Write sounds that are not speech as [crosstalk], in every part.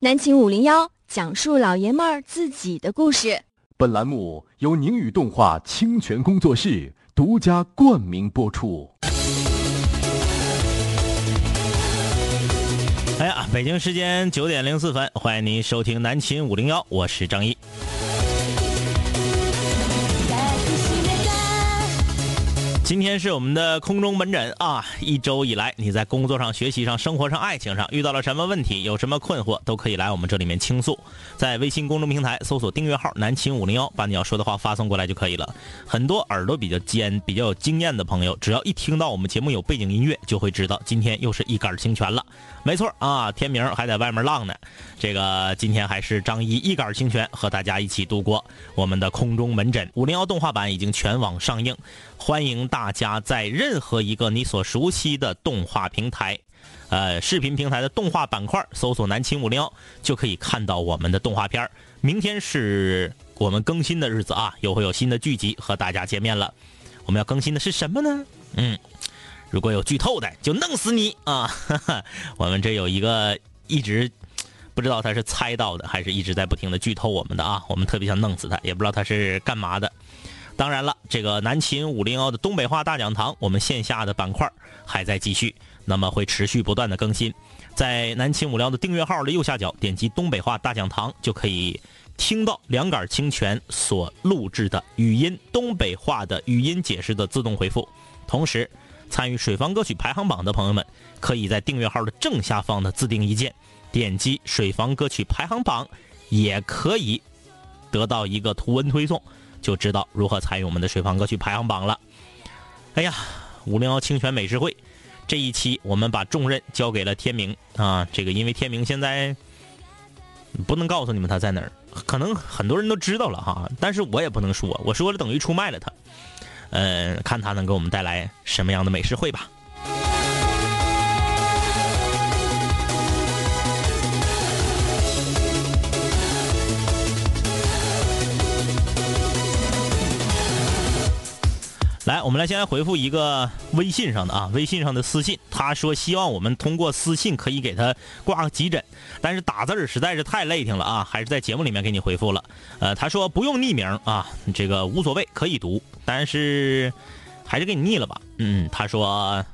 南秦五零幺讲述老爷们儿自己的故事。本栏目由宁宇动画清泉工作室独家冠名播出。哎呀，北京时间九点零四分，欢迎您收听南秦五零幺，我是张一。今天是我们的空中门诊啊！一周以来，你在工作上、学习上、生活上、爱情上遇到了什么问题？有什么困惑，都可以来我们这里面倾诉。在微信公众平台搜索订阅号“南秦五零幺”，把你要说的话发送过来就可以了。很多耳朵比较尖、比较有经验的朋友，只要一听到我们节目有背景音乐，就会知道今天又是一杆清泉了。没错啊，天明还在外面浪呢。这个今天还是张一一杆清泉和大家一起度过我们的空中门诊。五零幺动画版已经全网上映。欢迎大家在任何一个你所熟悉的动画平台，呃，视频平台的动画板块搜索“南青五零幺”，就可以看到我们的动画片明天是我们更新的日子啊，又会有新的剧集和大家见面了。我们要更新的是什么呢？嗯，如果有剧透的，就弄死你啊！哈 [laughs] 哈我们这有一个一直不知道他是猜到的，还是一直在不停的剧透我们的啊，我们特别想弄死他，也不知道他是干嘛的。当然了，这个南秦五零幺的东北话大讲堂，我们线下的板块还在继续，那么会持续不断的更新。在南秦五零幺的订阅号的右下角，点击东北话大讲堂，就可以听到两杆清泉所录制的语音东北话的语音解释的自动回复。同时，参与水房歌曲排行榜的朋友们，可以在订阅号的正下方的自定义键，点击水房歌曲排行榜，也可以得到一个图文推送。就知道如何参与我们的水房歌曲排行榜了。哎呀，五零幺清泉美食会这一期，我们把重任交给了天明啊。这个因为天明现在不能告诉你们他在哪儿，可能很多人都知道了哈，但是我也不能说，我说了等于出卖了他。嗯，看他能给我们带来什么样的美食会吧。来，我们来先来回复一个微信上的啊，微信上的私信。他说希望我们通过私信可以给他挂个急诊，但是打字儿实在是太累挺了啊，还是在节目里面给你回复了。呃，他说不用匿名啊，这个无所谓，可以读，但是还是给你匿了吧。嗯，他说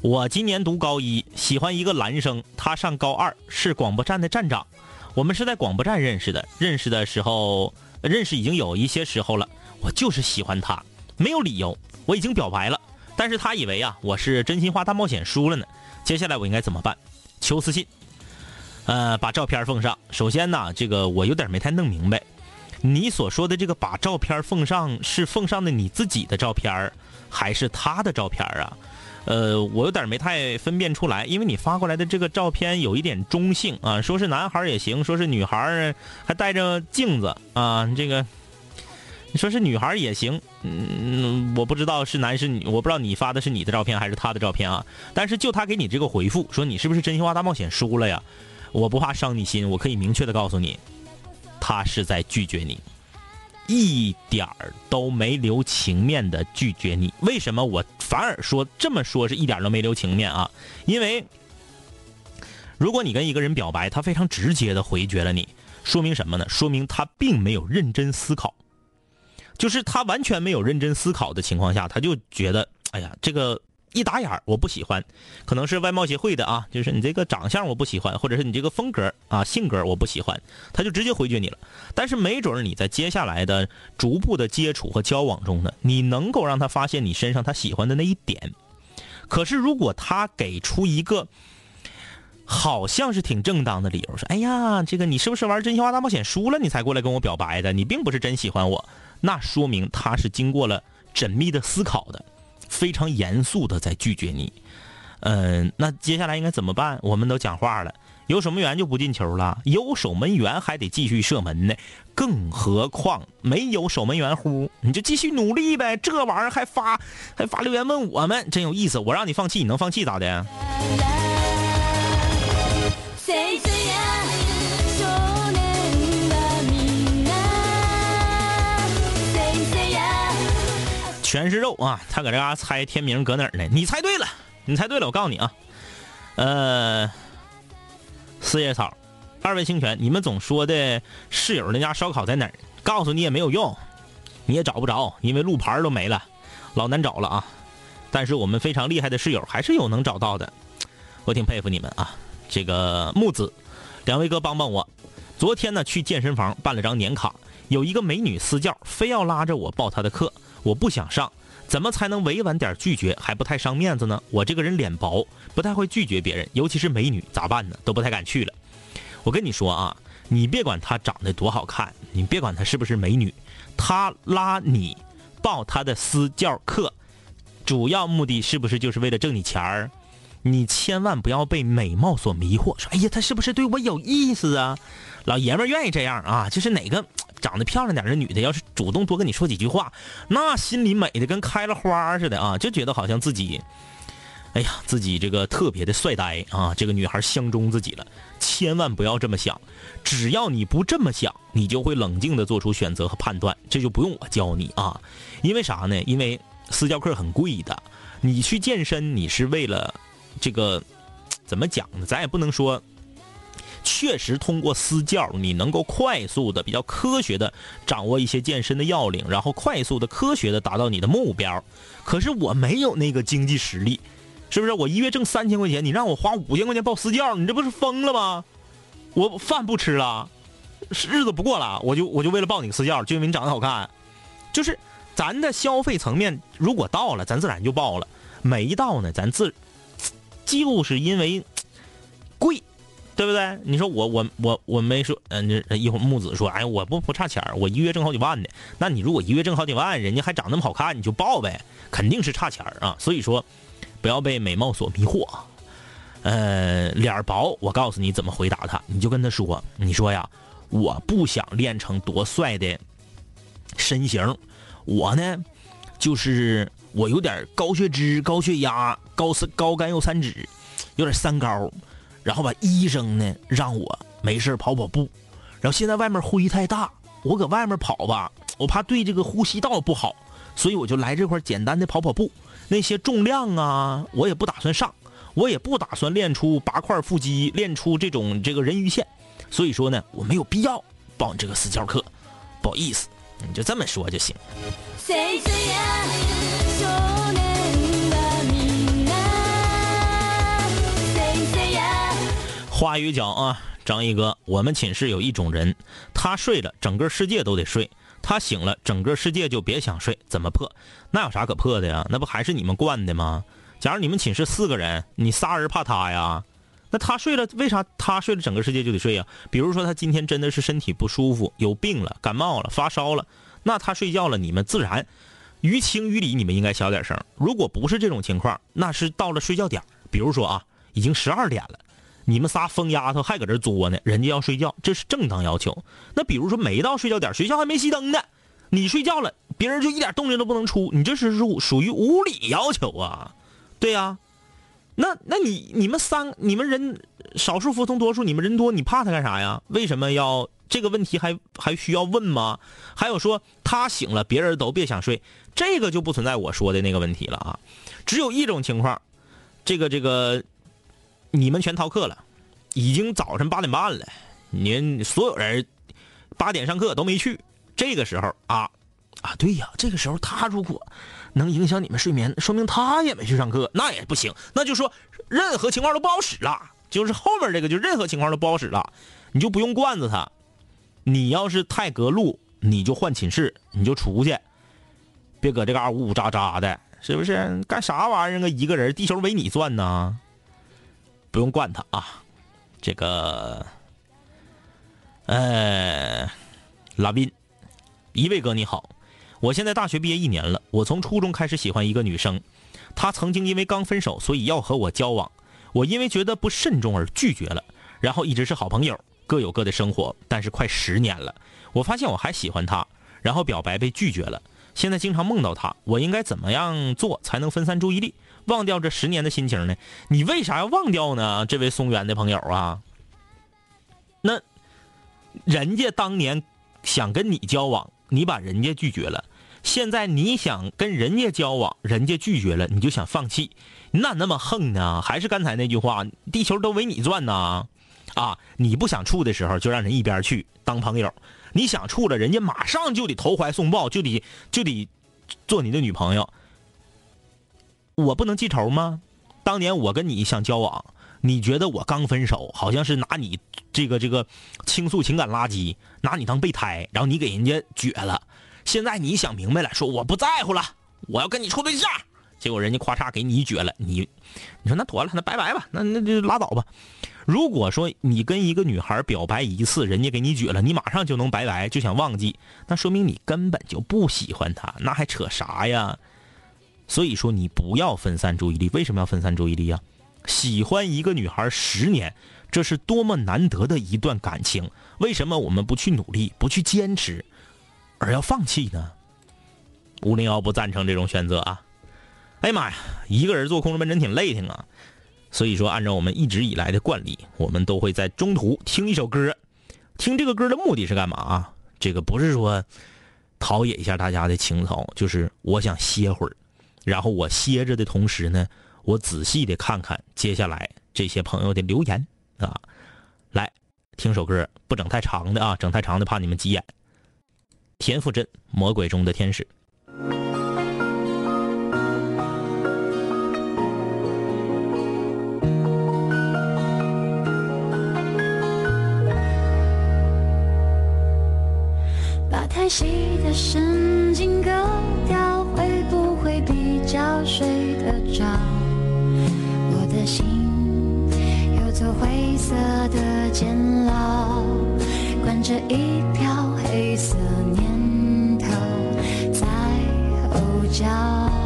我今年读高一，喜欢一个男生，他上高二，是广播站的站长，我们是在广播站认识的，认识的时候认识已经有一些时候了，我就是喜欢他。没有理由，我已经表白了，但是他以为啊我是真心话大冒险输了呢。接下来我应该怎么办？求私信。呃，把照片奉上。首先呢，这个我有点没太弄明白，你所说的这个把照片奉上是奉上的你自己的照片还是他的照片啊？呃，我有点没太分辨出来，因为你发过来的这个照片有一点中性啊，说是男孩也行，说是女孩还带着镜子啊，这个。你说是女孩也行，嗯，我不知道是男是女，我不知道你发的是你的照片还是他的照片啊。但是就他给你这个回复，说你是不是真心话大冒险输了呀？我不怕伤你心，我可以明确的告诉你，他是在拒绝你，一点儿都没留情面的拒绝你。为什么我反而说这么说是一点都没留情面啊？因为如果你跟一个人表白，他非常直接的回绝了你，说明什么呢？说明他并没有认真思考。就是他完全没有认真思考的情况下，他就觉得，哎呀，这个一打眼儿我不喜欢，可能是外貌协会的啊，就是你这个长相我不喜欢，或者是你这个风格啊性格我不喜欢，他就直接回绝你了。但是没准你在接下来的逐步的接触和交往中呢，你能够让他发现你身上他喜欢的那一点。可是如果他给出一个好像是挺正当的理由，说，哎呀，这个你是不是玩真心话大冒险输了，你才过来跟我表白的？你并不是真喜欢我。那说明他是经过了缜密的思考的，非常严肃的在拒绝你。嗯，那接下来应该怎么办？我们都讲话了，有守门员就不进球了，有守门员还得继续射门呢。更何况没有守门员乎，你就继续努力呗。这玩意儿还发还发留言问我们，真有意思。我让你放弃，你能放弃咋的？谁全是肉啊！他搁这嘎猜天明搁哪儿呢？你猜对了，你猜对了。我告诉你啊，呃，四叶草，二位清泉，你们总说的室友那家烧烤在哪儿？告诉你也没有用，你也找不着，因为路牌都没了，老难找了啊。但是我们非常厉害的室友还是有能找到的，我挺佩服你们啊。这个木子，两位哥帮帮我。昨天呢去健身房办了张年卡，有一个美女私教非要拉着我报她的课，我不想上，怎么才能委婉点拒绝还不太伤面子呢？我这个人脸薄，不太会拒绝别人，尤其是美女，咋办呢？都不太敢去了。我跟你说啊，你别管她长得多好看，你别管她是不是美女，她拉你报她的私教课，主要目的是不是就是为了挣你钱儿？你千万不要被美貌所迷惑，说哎呀，她是不是对我有意思啊？老爷们儿愿意这样啊，就是哪个长得漂亮点的女的，要是主动多跟你说几句话，那心里美的跟开了花似的啊，就觉得好像自己，哎呀，自己这个特别的帅呆啊，这个女孩相中自己了。千万不要这么想，只要你不这么想，你就会冷静的做出选择和判断，这就不用我教你啊。因为啥呢？因为私教课很贵的，你去健身，你是为了这个怎么讲呢？咱也不能说。确实，通过私教，你能够快速的、比较科学的掌握一些健身的要领，然后快速的、科学的达到你的目标。可是我没有那个经济实力，是不是？我一月挣三千块钱，你让我花五千块钱报私教，你这不是疯了吗？我饭不吃了，日子不过了，我就我就为了报你个私教，就因为你长得好看。就是咱的消费层面，如果到了，咱自然就报了；没到呢，咱自就是因为贵。对不对？你说我我我我没说，嗯，这一会儿木子说，哎，我不不差钱我一月挣好几万呢。那你如果一月挣好几万，人家还长那么好看，你就报呗，肯定是差钱啊。所以说，不要被美貌所迷惑。呃，脸薄，我告诉你怎么回答他，你就跟他说，你说呀，我不想练成多帅的身形，我呢，就是我有点高血脂、高血压、高三高甘油三酯，有点三高。然后吧，医生呢让我没事跑跑步，然后现在外面灰太大，我搁外面跑吧，我怕对这个呼吸道不好，所以我就来这块简单的跑跑步。那些重量啊，我也不打算上，我也不打算练出八块腹肌，练出这种这个人鱼线，所以说呢，我没有必要报你这个私教课，不好意思，你就这么说就行。话语讲啊，张一哥，我们寝室有一种人，他睡了，整个世界都得睡；他醒了，整个世界就别想睡。怎么破？那有啥可破的呀？那不还是你们惯的吗？假如你们寝室四个人，你仨人怕他呀？那他睡了，为啥他睡了，整个世界就得睡呀？比如说他今天真的是身体不舒服，有病了，感冒了，发烧了，那他睡觉了，你们自然于情于理，你们应该小点声。如果不是这种情况，那是到了睡觉点比如说啊，已经十二点了。你们仨疯丫头还搁这作呢，人家要睡觉，这是正当要求。那比如说没到睡觉点，学校还没熄灯呢，你睡觉了，别人就一点动静都不能出，你这是属属于无理要求啊，对呀。那那你你们三你们人少数服从多数，你们人多，你怕他干啥呀？为什么要这个问题还还需要问吗？还有说他醒了，别人都别想睡，这个就不存在我说的那个问题了啊。只有一种情况，这个这个。你们全逃课了，已经早晨八点半了，您所有人八点上课都没去。这个时候啊啊，对呀，这个时候他如果能影响你们睡眠，说明他也没去上课，那也不行。那就说任何情况都不好使了，就是后面这个就任何情况都不好使了，你就不用惯着他。你要是太隔路，你就换寝室，你就出去，别搁这嘎呜呜喳喳的，是不是？干啥玩意儿啊？一个人，地球围你转呢？不用惯他啊，这个，呃，拉宾，一位哥你好，我现在大学毕业一年了，我从初中开始喜欢一个女生，她曾经因为刚分手，所以要和我交往，我因为觉得不慎重而拒绝了，然后一直是好朋友，各有各的生活，但是快十年了，我发现我还喜欢她，然后表白被拒绝了，现在经常梦到她，我应该怎么样做才能分散注意力？忘掉这十年的心情呢？你为啥要忘掉呢？这位松原的朋友啊，那人家当年想跟你交往，你把人家拒绝了；现在你想跟人家交往，人家拒绝了，你就想放弃，你咋那么横呢？还是刚才那句话，地球都围你转呢？啊，你不想处的时候就让人一边去当朋友，你想处了，人家马上就得投怀送抱，就得就得做你的女朋友。我不能记仇吗？当年我跟你想交往，你觉得我刚分手，好像是拿你这个这个倾诉情感垃圾，拿你当备胎，然后你给人家撅了。现在你想明白了，说我不在乎了，我要跟你处对象。结果人家咔嚓给你撅了，你你说那妥了，那拜拜吧，那那就拉倒吧。如果说你跟一个女孩表白一次，人家给你撅了，你马上就能拜拜，就想忘记，那说明你根本就不喜欢她，那还扯啥呀？所以说你不要分散注意力。为什么要分散注意力呀？喜欢一个女孩十年，这是多么难得的一段感情，为什么我们不去努力，不去坚持，而要放弃呢？五零幺不赞成这种选择啊！哎呀妈呀，一个人坐空中门真挺累挺啊。所以说，按照我们一直以来的惯例，我们都会在中途听一首歌。听这个歌的目的是干嘛啊？这个不是说陶冶一下大家的情操，就是我想歇会儿。然后我歇着的同时呢，我仔细的看看接下来这些朋友的留言啊。来听首歌，不整太长的啊，整太长的怕你们急眼。田馥甄《魔鬼中的天使》。把太细的神经割掉，会不会比较睡得着？我的心有座灰色的监牢，关着一票黑色念头在吼叫。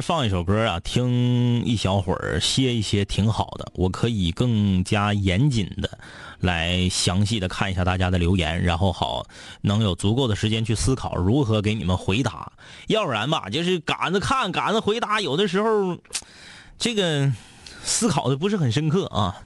放一首歌啊，听一小会儿，歇一歇，挺好的。我可以更加严谨的来详细的看一下大家的留言，然后好能有足够的时间去思考如何给你们回答。要不然吧，就是赶着看，赶着回答，有的时候这个思考的不是很深刻啊。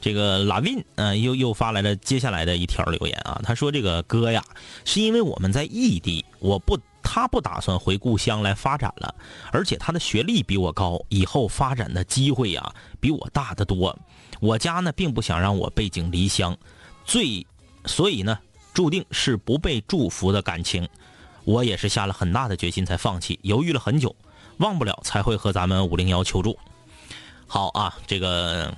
这个拉宾啊，又又发来了接下来的一条留言啊，他说：“这个哥呀，是因为我们在异地，我不。”他不打算回故乡来发展了，而且他的学历比我高，以后发展的机会呀比我大得多。我家呢并不想让我背井离乡，最所以呢注定是不被祝福的感情。我也是下了很大的决心才放弃，犹豫了很久，忘不了才会和咱们五零幺求助。好啊，这个。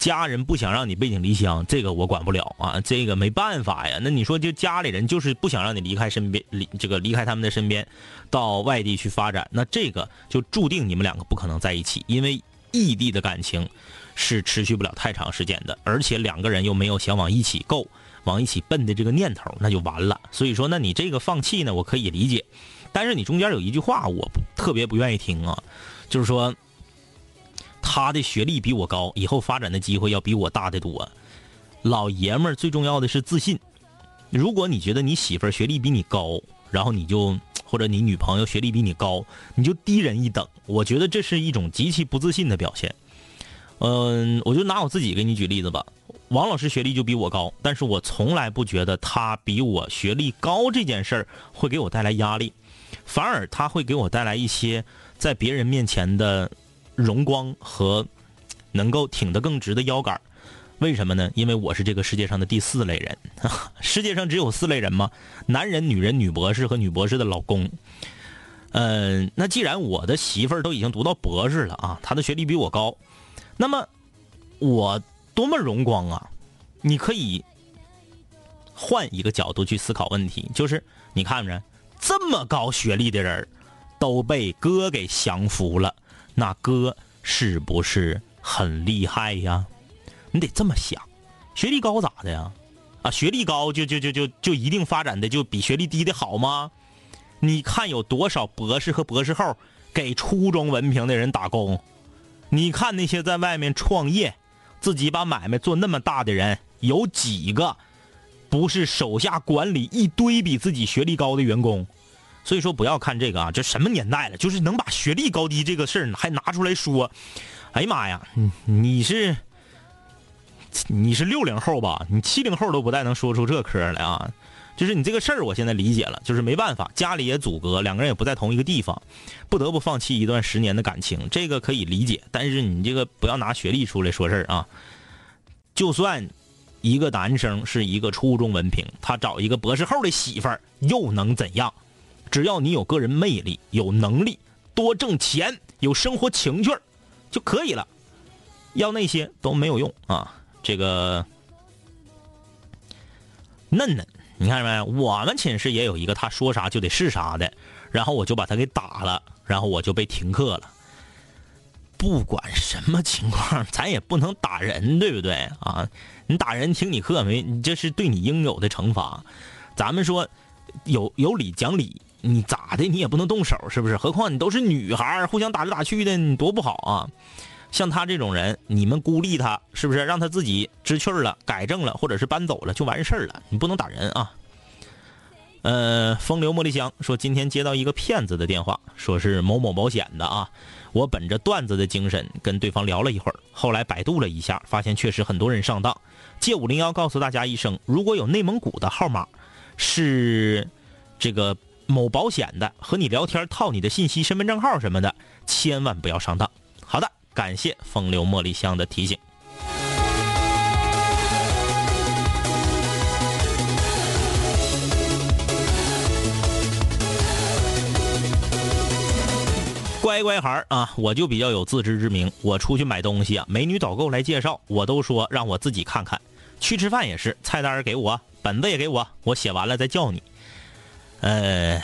家人不想让你背井离乡，这个我管不了啊，这个没办法呀。那你说，就家里人就是不想让你离开身边，离这个离开他们的身边，到外地去发展，那这个就注定你们两个不可能在一起，因为异地的感情是持续不了太长时间的，而且两个人又没有想往一起够、往一起奔的这个念头，那就完了。所以说，那你这个放弃呢，我可以理解，但是你中间有一句话，我不特别不愿意听啊，就是说。他的学历比我高，以后发展的机会要比我大得多。老爷们儿最重要的是自信。如果你觉得你媳妇儿学历比你高，然后你就或者你女朋友学历比你高，你就低人一等，我觉得这是一种极其不自信的表现。嗯，我就拿我自己给你举例子吧。王老师学历就比我高，但是我从来不觉得他比我学历高这件事儿会给我带来压力，反而他会给我带来一些在别人面前的。荣光和能够挺得更直的腰杆为什么呢？因为我是这个世界上的第四类人。世界上只有四类人吗？男人、女人、女博士和女博士的老公。嗯，那既然我的媳妇儿都已经读到博士了啊，她的学历比我高，那么我多么荣光啊！你可以换一个角度去思考问题，就是你看着这么高学历的人都被哥给降服了。那哥是不是很厉害呀？你得这么想，学历高咋的呀？啊，学历高就就就就就一定发展的就比学历低的好吗？你看有多少博士和博士后给初中文凭的人打工？你看那些在外面创业、自己把买卖做那么大的人，有几个不是手下管理一堆比自己学历高的员工？所以说不要看这个啊，这什么年代了，就是能把学历高低这个事儿还拿出来说，哎呀妈呀，你是你是六零后吧？你七零后都不带能说出这嗑来啊！就是你这个事儿，我现在理解了，就是没办法，家里也阻隔，两个人也不在同一个地方，不得不放弃一段十年的感情，这个可以理解。但是你这个不要拿学历出来说事儿啊！就算一个男生是一个初中文凭，他找一个博士后的媳妇儿，又能怎样？只要你有个人魅力、有能力、多挣钱、有生活情趣就可以了。要那些都没有用啊！这个嫩嫩，你看没？我们寝室也有一个，他说啥就得是啥的，然后我就把他给打了，然后我就被停课了。不管什么情况，咱也不能打人，对不对啊？你打人听你课没？你这是对你应有的惩罚。咱们说有有理讲理。你咋的？你也不能动手，是不是？何况你都是女孩互相打来打去的，你多不好啊！像他这种人，你们孤立他，是不是？让他自己知趣了、改正了，或者是搬走了，就完事儿了。你不能打人啊！呃，风流茉莉香说，今天接到一个骗子的电话，说是某某保险的啊。我本着段子的精神跟对方聊了一会儿，后来百度了一下，发现确实很多人上当。借五零幺告诉大家一声，如果有内蒙古的号码，是这个。某保险的和你聊天套你的信息、身份证号什么的，千万不要上当。好的，感谢风流茉莉香的提醒。乖乖孩儿啊，我就比较有自知之明。我出去买东西啊，美女导购来介绍，我都说让我自己看看。去吃饭也是，菜单给我，本子也给我，我写完了再叫你。呃，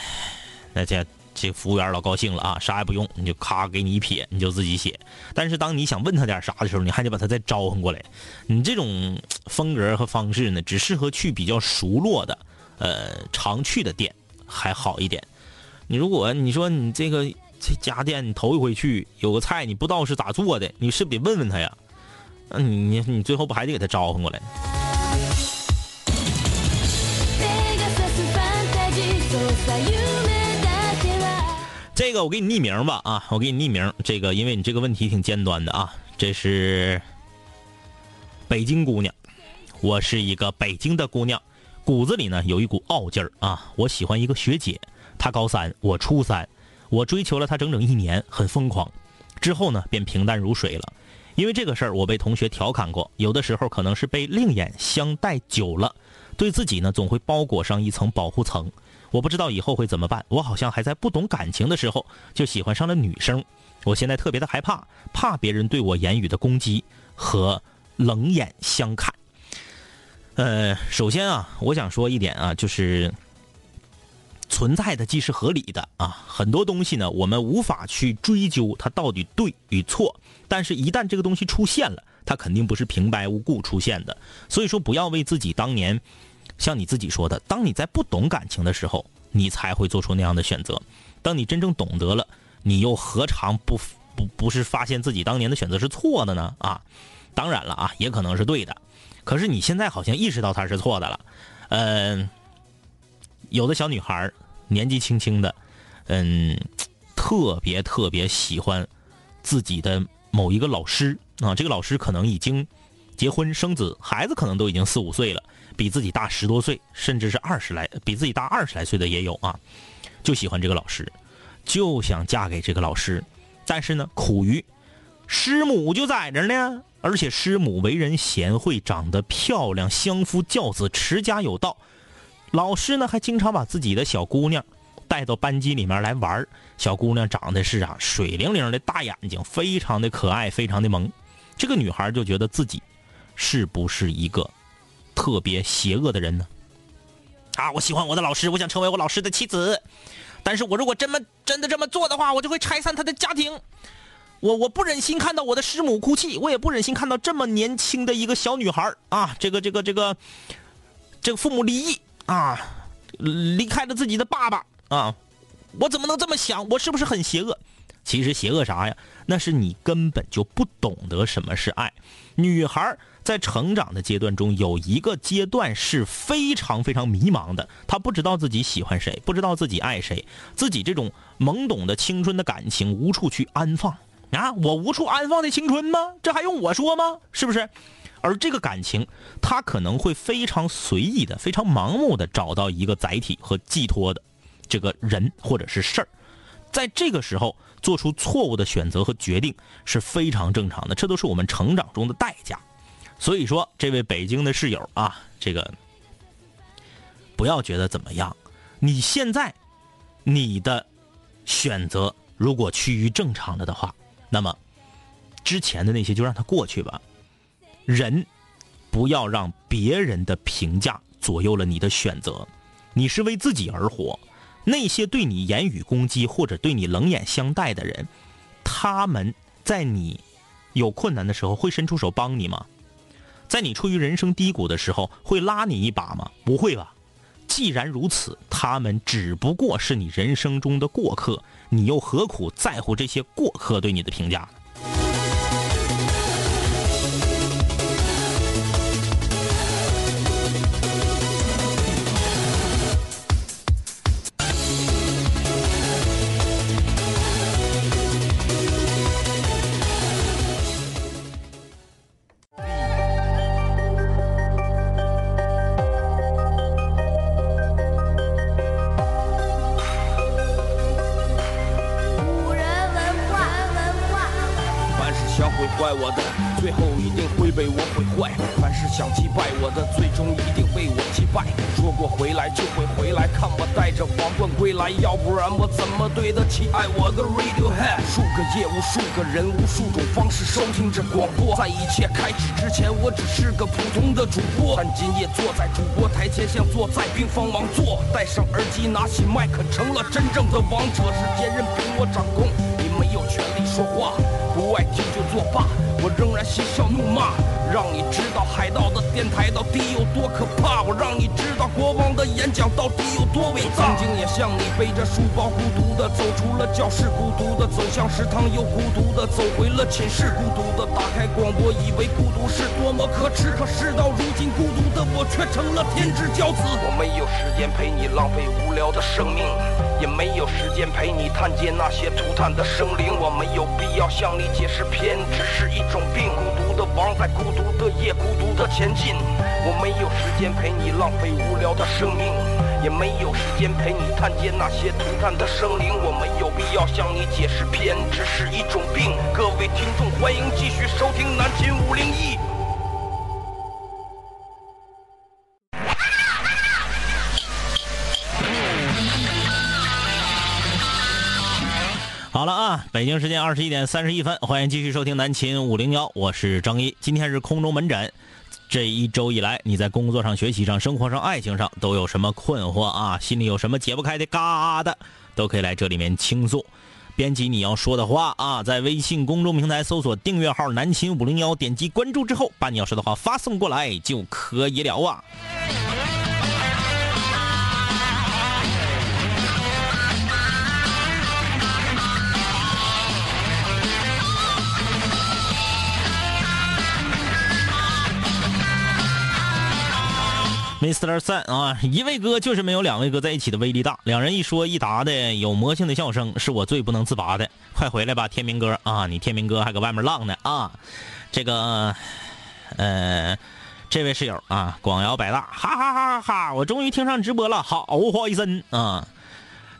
那这这服务员老高兴了啊，啥也不用，你就咔给你一撇，你就自己写。但是当你想问他点啥的时候，你还得把他再招唤过来。你这种风格和方式呢，只适合去比较熟络的、呃常去的店还好一点。你如果你说你这个这家店你头一回去，有个菜你不知道是咋做的，你是不是得问问他呀？那你你你最后不还得给他招唤过来？这个我给你匿名吧啊，我给你匿名。这个因为你这个问题挺尖端的啊，这是北京姑娘，我是一个北京的姑娘，骨子里呢有一股傲劲儿啊。我喜欢一个学姐，她高三，我初三，我追求了她整整一年，很疯狂。之后呢，便平淡如水了。因为这个事儿，我被同学调侃过，有的时候可能是被另眼相待久了，对自己呢总会包裹上一层保护层。我不知道以后会怎么办，我好像还在不懂感情的时候就喜欢上了女生。我现在特别的害怕，怕别人对我言语的攻击和冷眼相看。呃，首先啊，我想说一点啊，就是存在的既是合理的啊，很多东西呢，我们无法去追究它到底对与错，但是一旦这个东西出现了，它肯定不是平白无故出现的。所以说，不要为自己当年，像你自己说的，当你在不懂感情的时候，你才会做出那样的选择。当你真正懂得了，你又何尝不不不是发现自己当年的选择是错的呢？啊，当然了啊，也可能是对的，可是你现在好像意识到它是错的了。嗯、有的小女孩年纪轻轻的，嗯，特别特别喜欢自己的某一个老师啊，这个老师可能已经结婚生子，孩子可能都已经四五岁了，比自己大十多岁，甚至是二十来，比自己大二十来岁的也有啊，就喜欢这个老师，就想嫁给这个老师，但是呢，苦于师母就在这呢，而且师母为人贤惠，长得漂亮，相夫教子，持家有道。老师呢，还经常把自己的小姑娘带到班级里面来玩小姑娘长得是啊，水灵灵的大眼睛，非常的可爱，非常的萌。这个女孩就觉得自己是不是一个特别邪恶的人呢？啊，我喜欢我的老师，我想成为我老师的妻子，但是我如果真么真的这么做的话，我就会拆散他的家庭。我我不忍心看到我的师母哭泣，我也不忍心看到这么年轻的一个小女孩啊，这个这个这个这个父母离异啊，离开了自己的爸爸啊，我怎么能这么想？我是不是很邪恶？其实邪恶啥呀？那是你根本就不懂得什么是爱。女孩在成长的阶段中，有一个阶段是非常非常迷茫的，他不知道自己喜欢谁，不知道自己爱谁，自己这种懵懂的青春的感情无处去安放啊！我无处安放的青春吗？这还用我说吗？是不是？而这个感情，他可能会非常随意的、非常盲目的找到一个载体和寄托的这个人或者是事儿，在这个时候做出错误的选择和决定是非常正常的，这都是我们成长中的代价。所以说，这位北京的室友啊，这个不要觉得怎么样，你现在你的选择如果趋于正常了的话，那么之前的那些就让它过去吧。人不要让别人的评价左右了你的选择，你是为自己而活。那些对你言语攻击或者对你冷眼相待的人，他们在你有困难的时候会伸出手帮你吗？在你处于人生低谷的时候会拉你一把吗？不会吧。既然如此，他们只不过是你人生中的过客，你又何苦在乎这些过客对你的评价呢？无数个人，无数种方式收听着广播。在一切开始之前，我只是个普通的主播，但今夜坐在主播台前，像坐在冰封王座。戴上耳机，拿起麦克，成了真正的王者。世界任凭我掌控，你没有权利说话。不爱听就作罢，我仍然嬉笑怒骂，让你知道海盗的电台到底有多可怕，我让你知道国王的演讲到底也像你背着书包孤独的走出了教室，孤独的走向食堂，又孤独的走回了寝室，孤独的打开广播，以为孤独是多么可耻，可事到如今，孤独的我却成了天之骄子。我没有时间陪你浪费无聊的生命，也没有时间陪你探监那些涂炭的生灵。我没有必要向你解释偏执是一种病，孤独的王在孤独的夜孤独的前进。我没有时间陪你浪费无聊的生命，也没有时间陪你探监那些涂炭的生灵。我没有必要向你解释偏执是一种病。各位听众，欢迎继续收听南秦五零一。好了啊，北京时间二十一点三十一分，欢迎继续收听南秦五零幺，我是张一。今天是空中门诊，这一周以来，你在工作上、学习上、生活上、爱情上都有什么困惑啊？心里有什么解不开的疙瘩，都可以来这里面倾诉。编辑你要说的话啊，在微信公众平台搜索订阅号“南秦五零幺”，点击关注之后，把你要说的话发送过来就可以了啊。Mr. 三啊，一位哥就是没有两位哥在一起的威力大。两人一说一答的有魔性的笑声，是我最不能自拔的。快回来吧，天明哥啊！你天明哥还搁外面浪呢啊！这个，呃，这位室友啊，广摇百大，哈哈哈哈哈！我终于听上直播了，好怀森啊！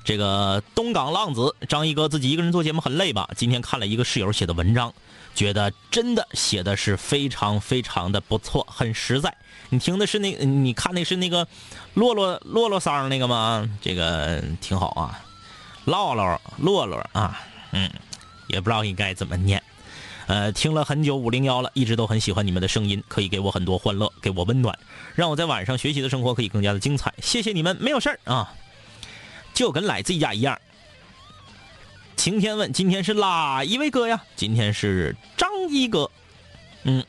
这个东港浪子张一哥自己一个人做节目很累吧？今天看了一个室友写的文章，觉得真的写的是非常非常的不错，很实在。你听的是那，你看的是那个洛洛洛洛桑那个吗？这个挺好啊，唠唠洛洛啊，嗯，也不知道应该怎么念。呃，听了很久五零幺了，一直都很喜欢你们的声音，可以给我很多欢乐，给我温暖，让我在晚上学习的生活可以更加的精彩。谢谢你们，没有事儿啊，就跟来自己家一样。晴天问：今天是哪一位哥呀？今天是张一哥。嗯，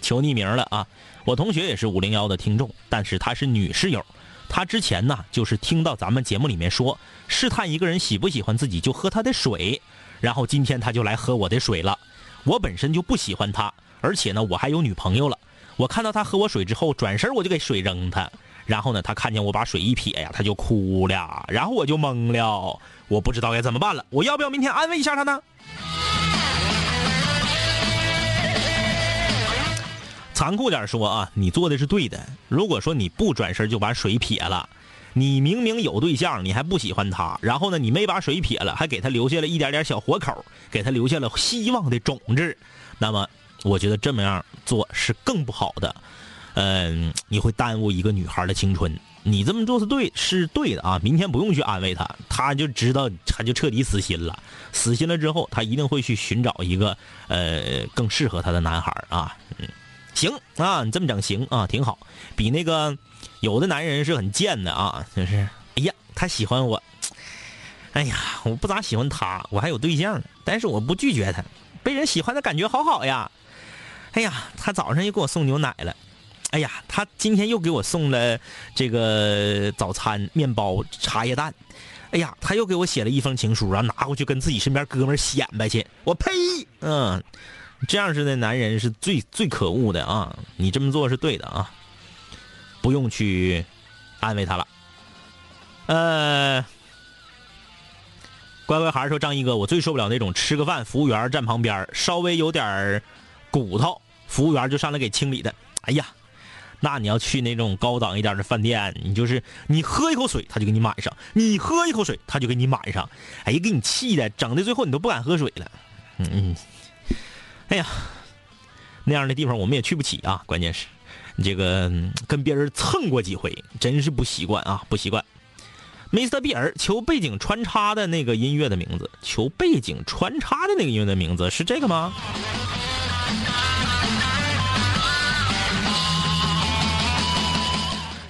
求匿名了啊。我同学也是五零幺的听众，但是她是女室友。她之前呢，就是听到咱们节目里面说，试探一个人喜不喜欢自己就喝他的水，然后今天她就来喝我的水了。我本身就不喜欢她，而且呢，我还有女朋友了。我看到她喝我水之后，转身我就给水扔她。然后呢，他看见我把水一撇呀，他就哭了。然后我就懵了，我不知道该怎么办了。我要不要明天安慰一下他呢？残酷点说啊，你做的是对的。如果说你不转身就把水撇了，你明明有对象，你还不喜欢他，然后呢，你没把水撇了，还给他留下了一点点小活口，给他留下了希望的种子，那么我觉得这么样做是更不好的。嗯，你会耽误一个女孩的青春。你这么做是对，是对的啊。明天不用去安慰他，他就知道，他就彻底死心了。死心了之后，他一定会去寻找一个呃更适合他的男孩啊。嗯。行啊，你这么整行啊，挺好。比那个有的男人是很贱的啊，就是哎呀，他喜欢我，哎呀，我不咋喜欢他，我还有对象，但是我不拒绝他，被人喜欢的感觉好好呀。哎呀，他早上又给我送牛奶了，哎呀，他今天又给我送了这个早餐面包茶叶蛋，哎呀，他又给我写了一封情书，然后拿回去跟自己身边哥们显摆去，我呸，嗯。这样式的男人是最最可恶的啊！你这么做是对的啊，不用去安慰他了。呃，乖乖孩说：“张一哥，我最受不了那种吃个饭，服务员站旁边，稍微有点骨头，服务员就上来给清理的。哎呀，那你要去那种高档一点的饭店，你就是你喝一口水，他就给你满上；你喝一口水，他就给你满上。哎呀，给你气的，整的最后你都不敢喝水了。嗯嗯。”哎呀，那样的地方我们也去不起啊！关键是，这个跟别人蹭过几回，真是不习惯啊，不习惯。Mr. 比尔求背景穿插的那个音乐的名字，求背景穿插的那个音乐的名字是这个吗？[laughs]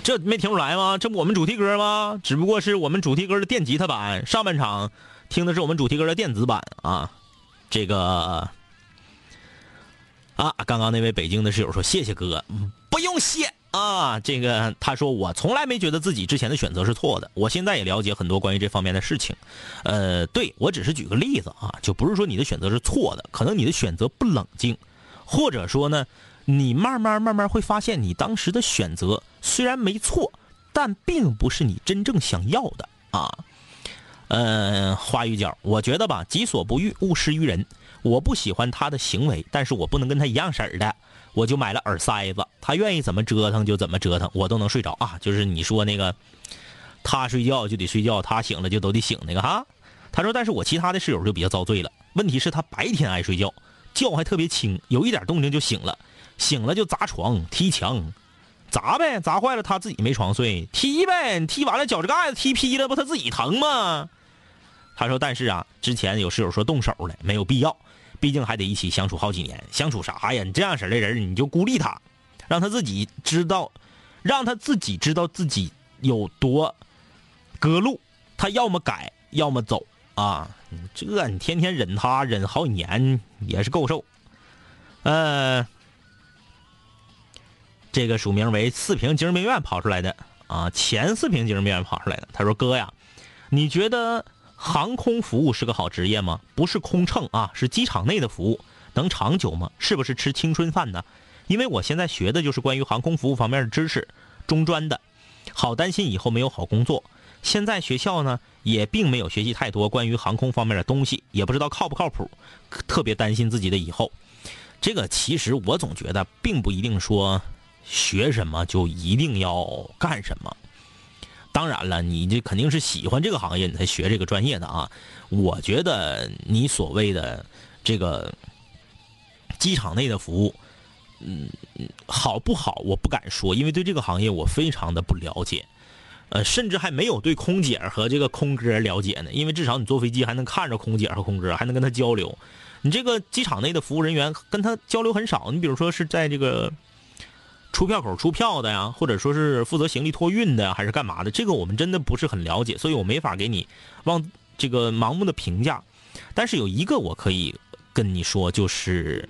这没听出来吗？这不我们主题歌吗？只不过是我们主题歌的电吉他版，上半场听的是我们主题歌的电子版啊，这个。啊，刚刚那位北京的室友说谢谢哥，不用谢啊。这个他说我从来没觉得自己之前的选择是错的，我现在也了解很多关于这方面的事情。呃，对我只是举个例子啊，就不是说你的选择是错的，可能你的选择不冷静，或者说呢，你慢慢慢慢会发现你当时的选择虽然没错，但并不是你真正想要的啊。嗯，花语角，我觉得吧，己所不欲，勿施于人。我不喜欢他的行为，但是我不能跟他一样色儿的，我就买了耳塞子，他愿意怎么折腾就怎么折腾，我都能睡着啊。就是你说那个，他睡觉就得睡觉，他醒了就都得醒那个哈。他说，但是我其他的室友就比较遭罪了。问题是，他白天爱睡觉，觉还特别轻，有一点动静就醒了，醒了就砸床、踢墙，砸呗，砸坏了他自己没床睡，踢呗，踢完了脚趾盖子踢劈了，不他自己疼吗？他说：“但是啊，之前有室友说动手了，没有必要，毕竟还得一起相处好几年，相处啥呀？你这样式的人，你就孤立他，让他自己知道，让他自己知道自己有多隔路。他要么改，要么走啊！这你天天忍他忍好几年也是够受。呃，这个署名为四平精神病院跑出来的啊，前四平精神病院跑出来的。他说：哥呀，你觉得？”航空服务是个好职业吗？不是空乘啊，是机场内的服务，能长久吗？是不是吃青春饭呢？因为我现在学的就是关于航空服务方面的知识，中专的，好担心以后没有好工作。现在学校呢也并没有学习太多关于航空方面的东西，也不知道靠不靠谱，特别担心自己的以后。这个其实我总觉得并不一定说学什么就一定要干什么。当然了，你这肯定是喜欢这个行业，你才学这个专业的啊。我觉得你所谓的这个机场内的服务，嗯，好不好？我不敢说，因为对这个行业我非常的不了解，呃，甚至还没有对空姐和这个空哥了解呢。因为至少你坐飞机还能看着空姐和空哥，还能跟他交流。你这个机场内的服务人员跟他交流很少。你比如说是在这个。出票口出票的呀，或者说是负责行李托运的呀，还是干嘛的？这个我们真的不是很了解，所以我没法给你往这个盲目的评价。但是有一个我可以跟你说，就是，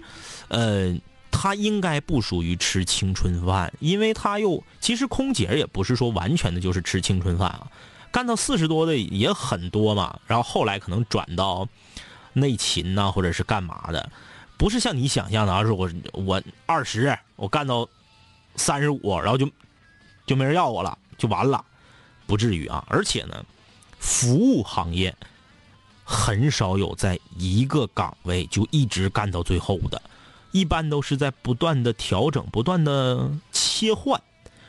呃，他应该不属于吃青春饭，因为他又其实空姐也不是说完全的就是吃青春饭啊，干到四十多的也很多嘛。然后后来可能转到内勤呐，或者是干嘛的，不是像你想象的，而是我我二十我干到。三十五，然后就就没人要我了，就完了，不至于啊！而且呢，服务行业很少有在一个岗位就一直干到最后的，一般都是在不断的调整、不断的切换。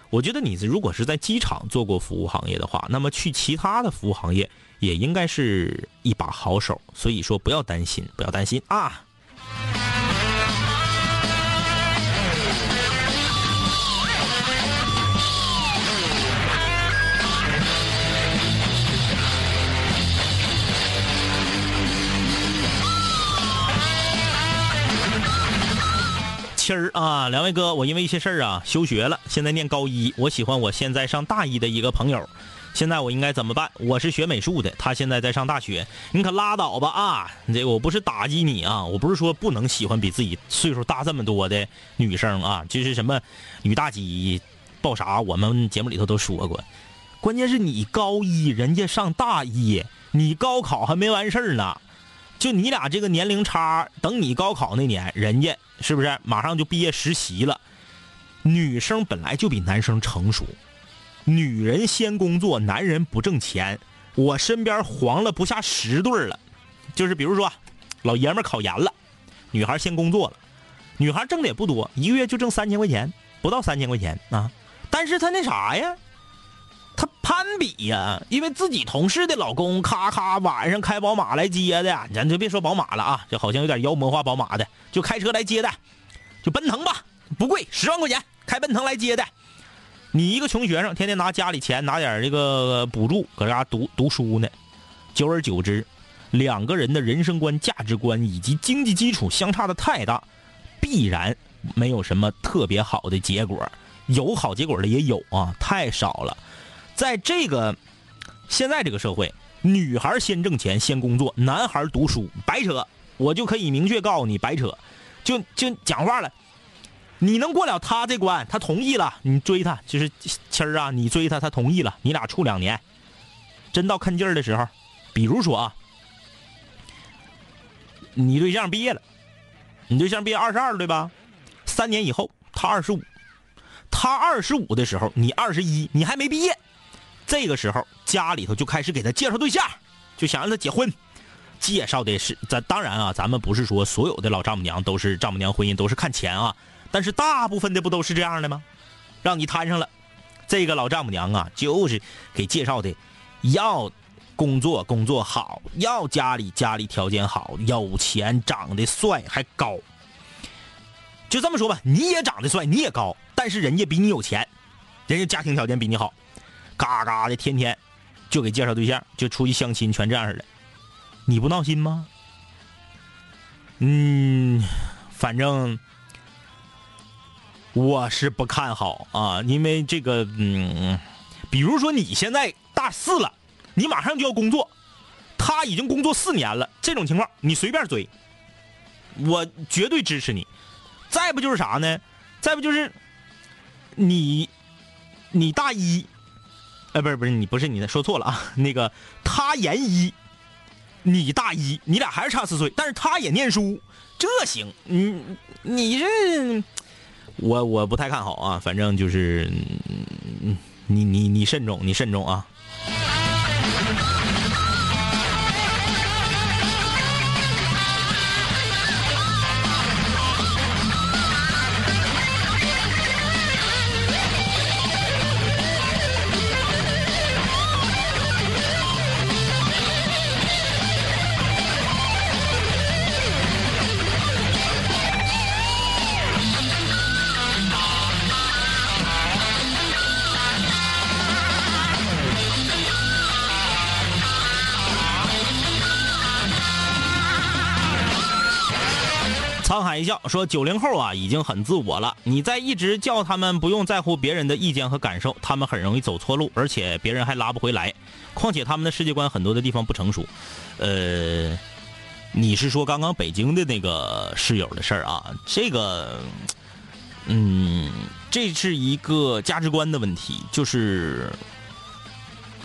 我觉得你如果是在机场做过服务行业的话，那么去其他的服务行业也应该是一把好手。所以说，不要担心，不要担心啊！七儿啊，两位哥，我因为一些事儿啊休学了，现在念高一。我喜欢我现在上大一的一个朋友，现在我应该怎么办？我是学美术的，他现在在上大学，你可拉倒吧啊！这我不是打击你啊，我不是说不能喜欢比自己岁数大这么多的女生啊，就是什么女大几抱啥，我们节目里头都说过。关键是你高一，人家上大一，你高考还没完事儿呢。就你俩这个年龄差，等你高考那年，人家是不是马上就毕业实习了？女生本来就比男生成熟，女人先工作，男人不挣钱。我身边黄了不下十对了，就是比如说，老爷们考研了，女孩先工作了，女孩挣的也不多，一个月就挣三千块钱，不到三千块钱啊，但是她那啥呀？他攀比呀，因为自己同事的老公咔咔晚上开宝马来接的，咱就别说宝马了啊，就好像有点妖魔化宝马的，就开车来接的，就奔腾吧，不贵，十万块钱开奔腾来接的。你一个穷学生，天天拿家里钱拿点这个补助搁这读读书呢，久而久之，两个人的人生观、价值观以及经济基础相差的太大，必然没有什么特别好的结果。有好结果的也有啊，太少了。在这个现在这个社会，女孩先挣钱先工作，男孩读书白扯。我就可以明确告诉你，白扯。就就讲话了。你能过了他这关，他同意了，你追他就是亲儿啊，你追他，他同意了，你俩处两年。真到看劲儿的时候，比如说啊，你对象毕业了，你对象毕业二十二对吧？三年以后他二十五，他二十五的时候你二十一，你还没毕业，这个时候家里头就开始给他介绍对象，就想让他结婚。介绍的是咱当然啊，咱们不是说所有的老丈母娘都是丈母娘婚姻都是看钱啊。但是大部分的不都是这样的吗？让你摊上了，这个老丈母娘啊，就是给介绍的，要工作工作好，要家里家里条件好，有钱，长得帅还高。就这么说吧，你也长得帅，你也高，但是人家比你有钱，人家家庭条件比你好，嘎嘎的天天就给介绍对象，就出去相亲，全这样式的，你不闹心吗？嗯，反正。我是不看好啊，因为这个，嗯，比如说你现在大四了，你马上就要工作，他已经工作四年了，这种情况你随便追，我绝对支持你。再不就是啥呢？再不就是你，你大一，哎，不是不是你不是你的说错了啊，那个他研一，你大一，你俩还是差四岁，但是他也念书，这行，你你这。我我不太看好啊，反正就是，你你你慎重，你慎重啊。说：“九零后啊，已经很自我了。你再一直叫他们不用在乎别人的意见和感受，他们很容易走错路，而且别人还拉不回来。况且他们的世界观很多的地方不成熟。呃，你是说刚刚北京的那个室友的事儿啊？这个，嗯，这是一个价值观的问题，就是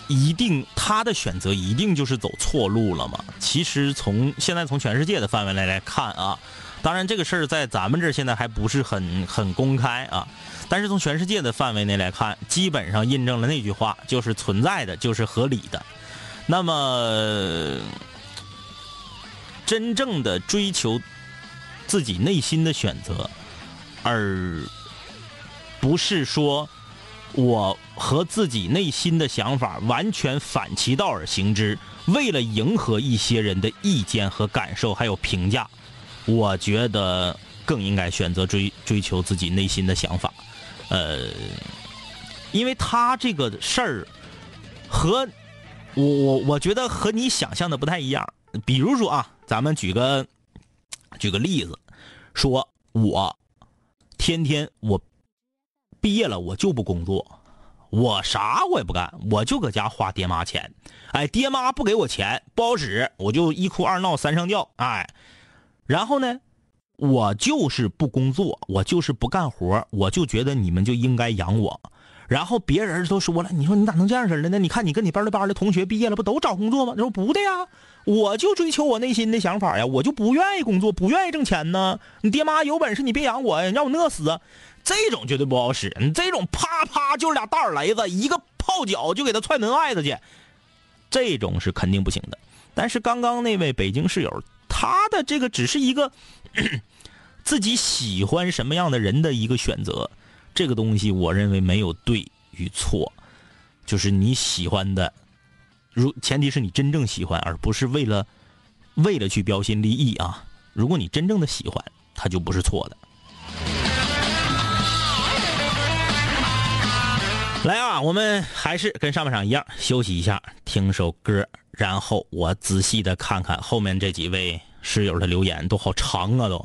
一定他的选择一定就是走错路了吗？其实从现在从全世界的范围来来看啊。”当然，这个事儿在咱们这儿现在还不是很很公开啊，但是从全世界的范围内来看，基本上印证了那句话，就是存在的就是合理的。那么，真正的追求自己内心的选择，而不是说我和自己内心的想法完全反其道而行之，为了迎合一些人的意见和感受还有评价。我觉得更应该选择追追求自己内心的想法，呃，因为他这个事儿和我我我觉得和你想象的不太一样。比如说啊，咱们举个举个例子，说我天天我毕业了我就不工作，我啥我也不干，我就搁家花爹妈钱。哎，爹妈不给我钱不好使，我就一哭二闹三上吊，哎。然后呢，我就是不工作，我就是不干活，我就觉得你们就应该养我。然后别人都说了，你说你咋能这样式的呢？你看你跟你班的班的同学毕业了，不都找工作吗？他说不对呀，我就追求我内心的想法呀，我就不愿意工作，不愿意挣钱呢。你爹妈有本事你别养我呀，让我饿死。这种绝对不好使，你这种啪啪就是俩大耳雷子，一个泡脚就给他踹门外头去，这种是肯定不行的。但是刚刚那位北京室友。他的这个只是一个 [coughs] 自己喜欢什么样的人的一个选择，这个东西我认为没有对与错，就是你喜欢的，如前提是你真正喜欢，而不是为了为了去标新立异啊。如果你真正的喜欢，他就不是错的。来啊，我们还是跟上半场一样，休息一下，听首歌。然后我仔细的看看后面这几位室友的留言，都好长啊，都。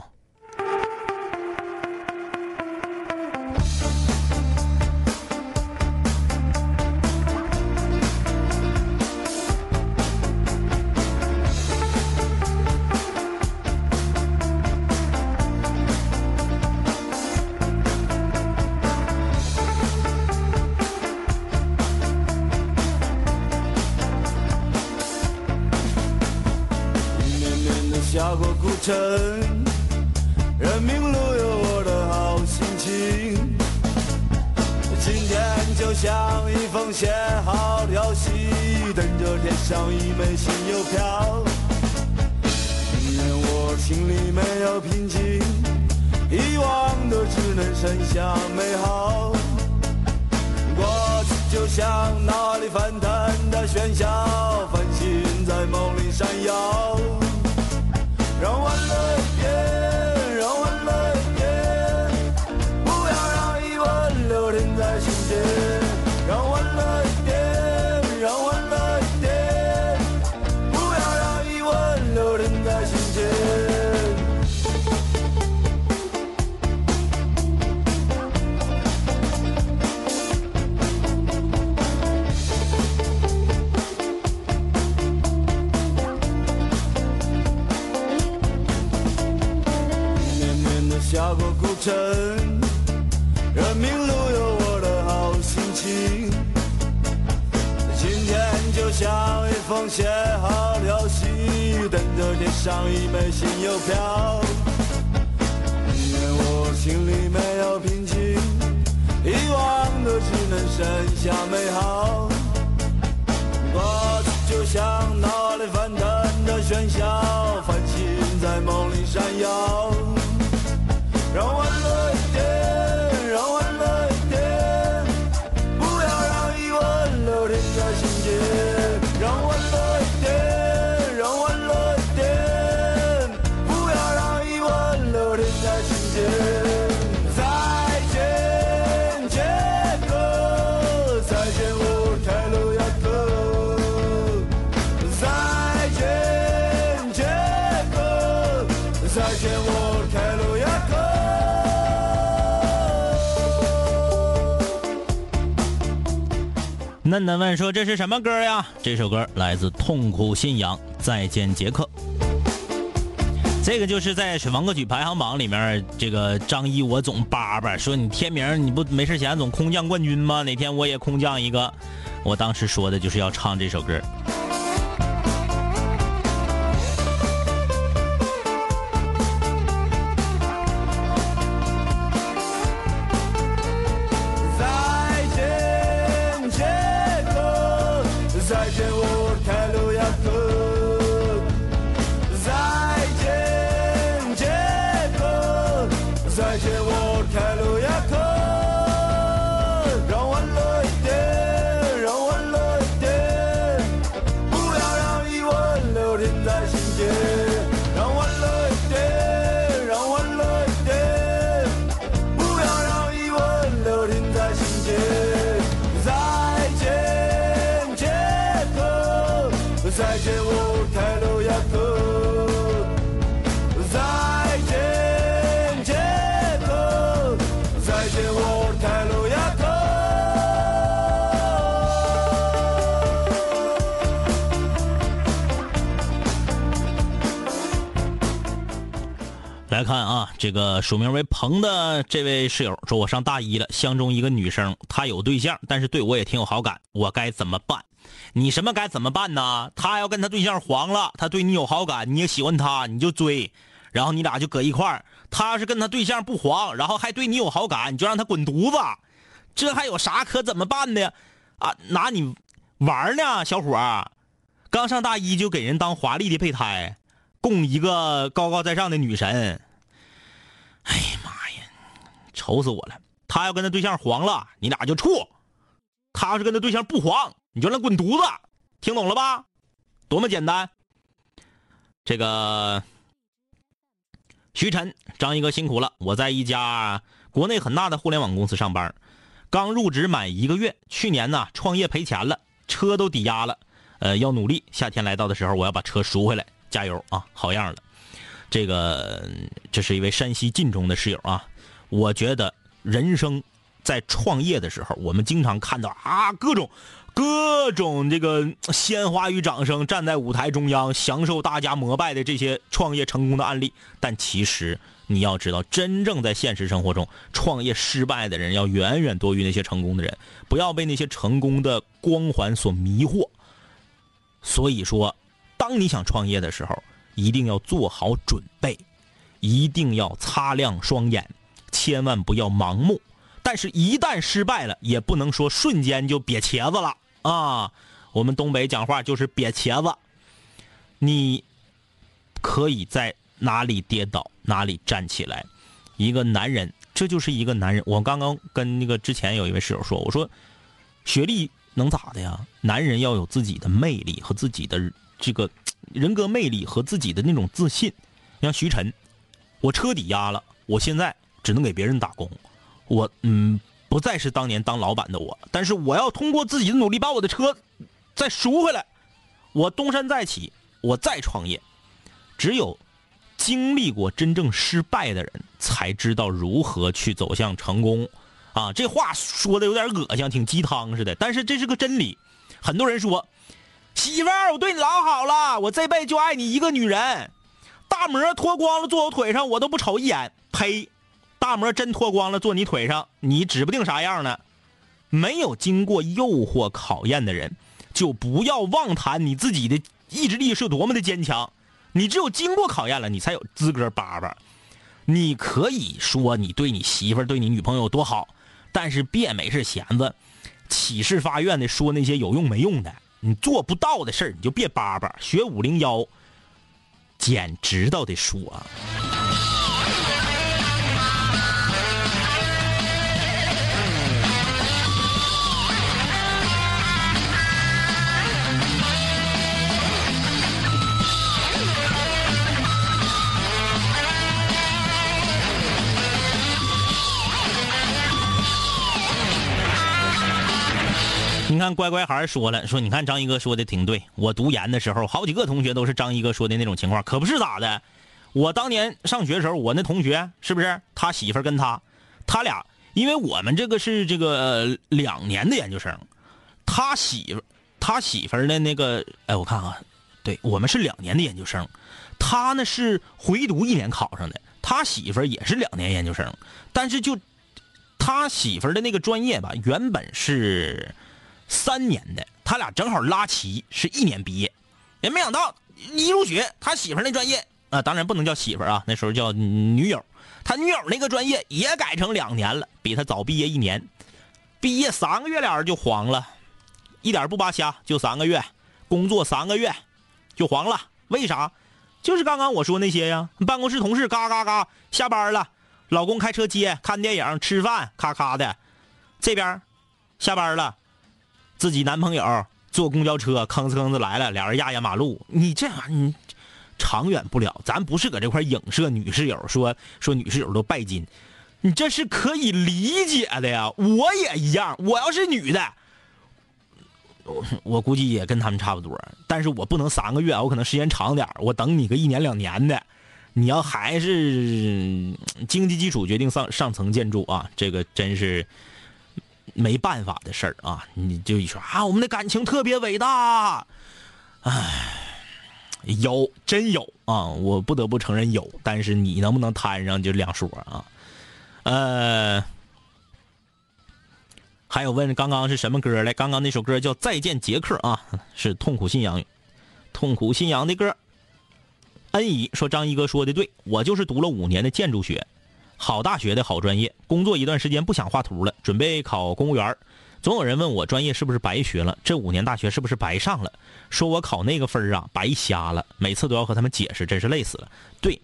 晨，人民路有我的好心情。今天就像一封写好的信，等着贴上一枚新邮票。宁愿我心里没有平静，遗忘的只能剩下美好。过去就像脑海里翻腾的喧嚣，繁星在梦里闪耀。让欢乐上一枚新邮票。因为我心里没有平静，遗忘的只能剩下美好。过去就像脑海里翻腾的喧嚣，繁星在梦里闪耀。嫩嫩问说：“这是什么歌呀？”这首歌来自痛苦信仰，《再见杰克》。这个就是在水房歌曲排行榜里面，这个张一我总叭叭说你天明你不没事闲总空降冠军吗？哪天我也空降一个。我当时说的就是要唱这首歌。这个署名为鹏的这位室友说：“我上大一了，相中一个女生，她有对象，但是对我也挺有好感，我该怎么办？你什么该怎么办呢？她要跟她对象黄了，她对你有好感，你也喜欢她，你就追，然后你俩就搁一块儿。她要是跟她对象不黄，然后还对你有好感，你就让她滚犊子，这还有啥可怎么办的？啊，拿你玩呢，小伙儿，刚上大一就给人当华丽的备胎。”供一个高高在上的女神。哎呀妈呀，愁死我了！他要跟他对象黄了，你俩就处；他要是跟他对象不黄，你就让他滚犊子。听懂了吧？多么简单！这个徐晨，张一哥辛苦了。我在一家国内很大的互联网公司上班，刚入职满一个月。去年呢，创业赔钱了，车都抵押了。呃，要努力。夏天来到的时候，我要把车赎回来。加油啊，好样的！这个这是一位山西晋中的室友啊。我觉得人生在创业的时候，我们经常看到啊各种各种这个鲜花与掌声，站在舞台中央享受大家膜拜的这些创业成功的案例。但其实你要知道，真正在现实生活中创业失败的人要远远多于那些成功的人。不要被那些成功的光环所迷惑。所以说。当你想创业的时候，一定要做好准备，一定要擦亮双眼，千万不要盲目。但是，一旦失败了，也不能说瞬间就瘪茄子了啊！我们东北讲话就是瘪茄子。你可以在哪里跌倒，哪里站起来。一个男人，这就是一个男人。我刚刚跟那个之前有一位室友说，我说学历能咋的呀？男人要有自己的魅力和自己的这个人格魅力和自己的那种自信。像徐晨，我车抵押了，我现在只能给别人打工。我嗯，不再是当年当老板的我，但是我要通过自己的努力把我的车再赎回来。我东山再起，我再创业。只有经历过真正失败的人，才知道如何去走向成功。啊，这话说的有点恶心，挺鸡汤似的，但是这是个真理。很多人说，媳妇儿，我对你老好，我这辈子就爱你一个女人。大模脱光了坐我腿上，我都不瞅一眼。呸！大模真脱光了坐你腿上，你指不定啥样呢。没有经过诱惑考验的人，就不要妄谈你自己的意志力是多么的坚强。你只有经过考验了，你才有资格叭叭。你可以说你对你媳妇、对你女朋友多好，但是别没事闲着，起誓发愿的说那些有用没用的，你做不到的事儿，你就别叭叭。学五零幺，捡知道的说。你看，乖乖孩说了，说你看张一哥说的挺对。我读研的时候，好几个同学都是张一哥说的那种情况，可不是咋的。我当年上学的时候，我那同学是不是他媳妇跟他，他俩，因为我们这个是这个两年的研究生，他媳妇他媳妇的那个，哎，我看看，对我们是两年的研究生，他呢是回读一年考上的，他媳妇也是两年研究生，但是就他媳妇的那个专业吧，原本是。三年的，他俩正好拉齐，是一年毕业，也没想到一入学，他媳妇那专业啊，当然不能叫媳妇啊，那时候叫女友，他女友那个专业也改成两年了，比他早毕业一年，毕业三个月俩人就黄了，一点不扒瞎，就三个月，工作三个月就黄了，为啥？就是刚刚我说那些呀，办公室同事嘎嘎嘎，下班了，老公开车接，看电影，吃饭，咔咔的，这边下班了。自己男朋友坐公交车吭哧吭哧来了，俩人压压马路，你这样你长远不了。咱不是搁这块影射女室友，说说女室友都拜金，你这是可以理解的呀。我也一样，我要是女的，我我估计也跟他们差不多。但是我不能三个月，我可能时间长点我等你个一年两年的。你要还是经济基础决定上上层建筑啊，这个真是。没办法的事儿啊！你就一说啊，我们的感情特别伟大，唉，有真有啊！我不得不承认有，但是你能不能摊上就两说啊。呃，还有问刚刚是什么歌来？刚刚那首歌叫《再见杰克》啊，是痛苦信仰，痛苦信仰的歌。恩怡说：“张一哥说的对，我就是读了五年的建筑学。”好大学的好专业，工作一段时间不想画图了，准备考公务员。总有人问我专业是不是白学了，这五年大学是不是白上了？说我考那个分啊白瞎了，每次都要和他们解释，真是累死了。对，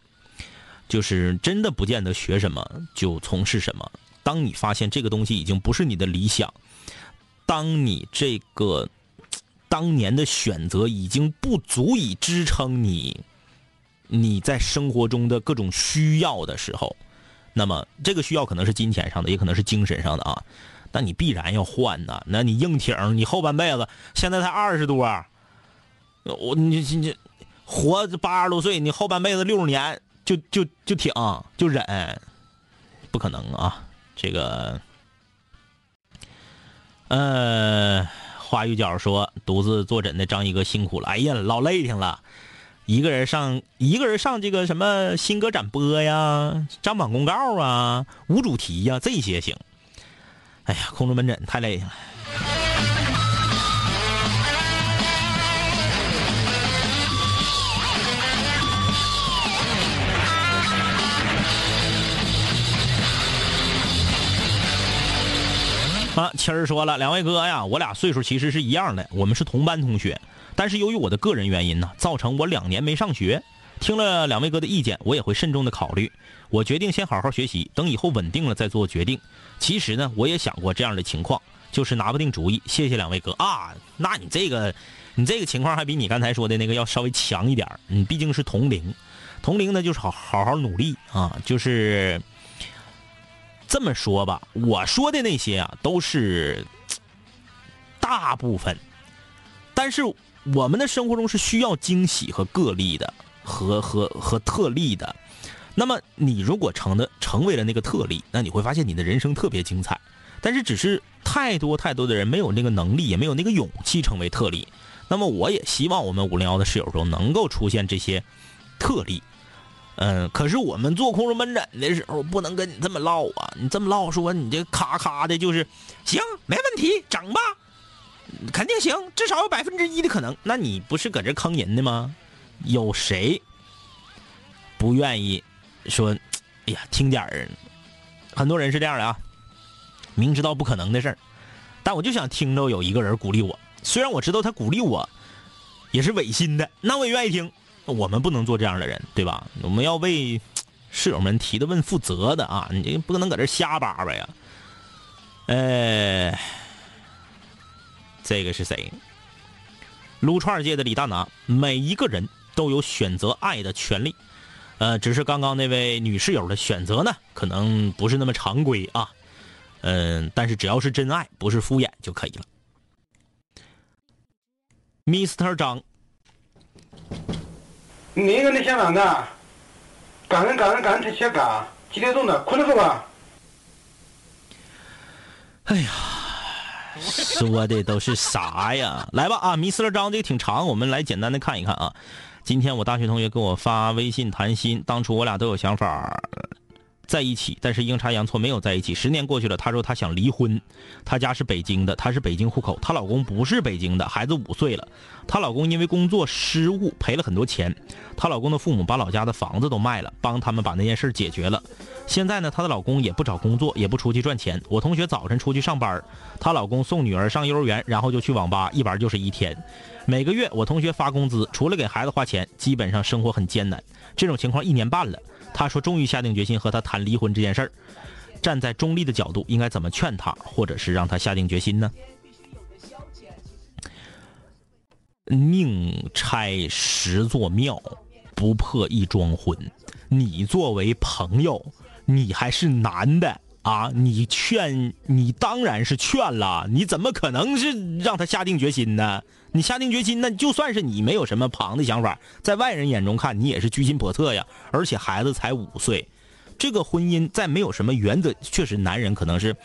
就是真的不见得学什么就从事什么。当你发现这个东西已经不是你的理想，当你这个当年的选择已经不足以支撑你你在生活中的各种需要的时候。那么这个需要可能是金钱上的，也可能是精神上的啊。那你必然要换呐。那你硬挺，你后半辈子现在才二十多，我你你活八十多岁，你后半辈子六十年就就就挺就忍，不可能啊。这个，呃，花玉角说独自坐诊的张一哥辛苦了，哎呀，老累挺了。一个人上一个人上这个什么新歌展播呀，张榜公告啊，无主题呀，这些行。哎呀，空中门诊太累了。啊，谦儿说了，两位哥呀，我俩岁数其实是一样的，我们是同班同学。但是由于我的个人原因呢，造成我两年没上学。听了两位哥的意见，我也会慎重的考虑。我决定先好好学习，等以后稳定了再做决定。其实呢，我也想过这样的情况，就是拿不定主意。谢谢两位哥啊，那你这个，你这个情况还比你刚才说的那个要稍微强一点你毕竟是同龄，同龄呢就是好好好努力啊，就是这么说吧。我说的那些啊，都是大部分，但是我们的生活中是需要惊喜和个例的。和和和特例的，那么你如果成的成为了那个特例，那你会发现你的人生特别精彩。但是只是太多太多的人没有那个能力，也没有那个勇气成为特例。那么我也希望我们五零幺的室友中能够出现这些特例。嗯，可是我们做空中门诊的时候不能跟你这么唠啊！你这么唠说你这咔咔的，就是行，没问题，整吧，肯定行，至少有百分之一的可能。那你不是搁这坑人的吗？有谁不愿意说？哎呀，听点儿。很多人是这样的啊，明知道不可能的事儿，但我就想听着有一个人鼓励我。虽然我知道他鼓励我也是违心的，那我也愿意听。我们不能做这样的人，对吧？我们要为室友们提的问负责的啊！你不能搁这瞎叭叭呀。呃，这个是谁？撸串界的李大拿，每一个人。都有选择爱的权利，呃，只是刚刚那位女室友的选择呢，可能不是那么常规啊，嗯，但是只要是真爱，不是敷衍就可以了。Mr. 张，你个你想哪个？感恩感恩感恩才写嘎，几点钟的？困了是吧？哎呀，说的都是啥呀？[laughs] 来吧啊迷失了章这个挺长，我们来简单的看一看啊。今天我大学同学给我发微信谈心，当初我俩都有想法在一起，但是阴差阳错没有在一起。十年过去了，她说她想离婚，她家是北京的，她是北京户口，她老公不是北京的，孩子五岁了，她老公因为工作失误赔了很多钱，她老公的父母把老家的房子都卖了，帮他们把那件事解决了。现在呢，她的老公也不找工作，也不出去赚钱。我同学早晨出去上班，她老公送女儿上幼儿园，然后就去网吧，一玩就是一天。每个月我同学发工资，除了给孩子花钱，基本上生活很艰难。这种情况一年半了，她说终于下定决心和他谈离婚这件事儿。站在中立的角度，应该怎么劝他，或者是让他下定决心呢？宁拆十座庙，不破一桩婚。你作为朋友，你还是男的。啊，你劝你当然是劝了，你怎么可能是让他下定决心呢？你下定决心，那就算是你没有什么旁的想法，在外人眼中看你也是居心叵测呀。而且孩子才五岁，这个婚姻在没有什么原则，确实男人可能是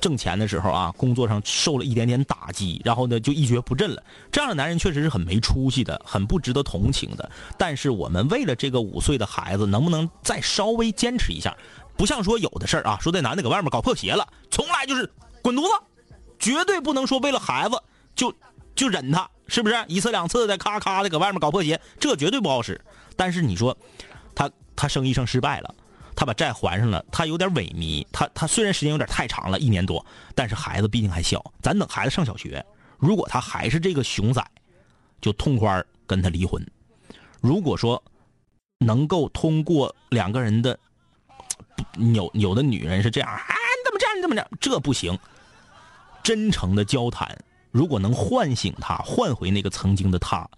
挣钱的时候啊，工作上受了一点点打击，然后呢就一蹶不振了。这样的男人确实是很没出息的，很不值得同情的。但是我们为了这个五岁的孩子，能不能再稍微坚持一下？不像说有的事儿啊，说这男的搁外面搞破鞋了，从来就是滚犊子，绝对不能说为了孩子就就忍他，是不是一次两次的咔咔的搁外面搞破鞋，这绝对不好使。但是你说他他生意上失败了，他把债还上了，他有点萎靡，他他虽然时间有点太长了，一年多，但是孩子毕竟还小，咱等孩子上小学，如果他还是这个熊仔，就痛快跟他离婚。如果说能够通过两个人的。有有的女人是这样啊，你怎么这样？你怎么着？这不行。真诚的交谈，如果能唤醒他，换回那个曾经的他，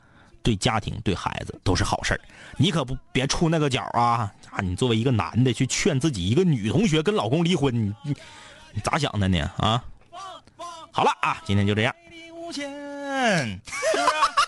对家庭、对孩子都是好事你可不别出那个角啊！啊，你作为一个男的去劝自己一个女同学跟老公离婚，你你咋想的呢？啊？好了啊，今天就这样。[laughs] [laughs]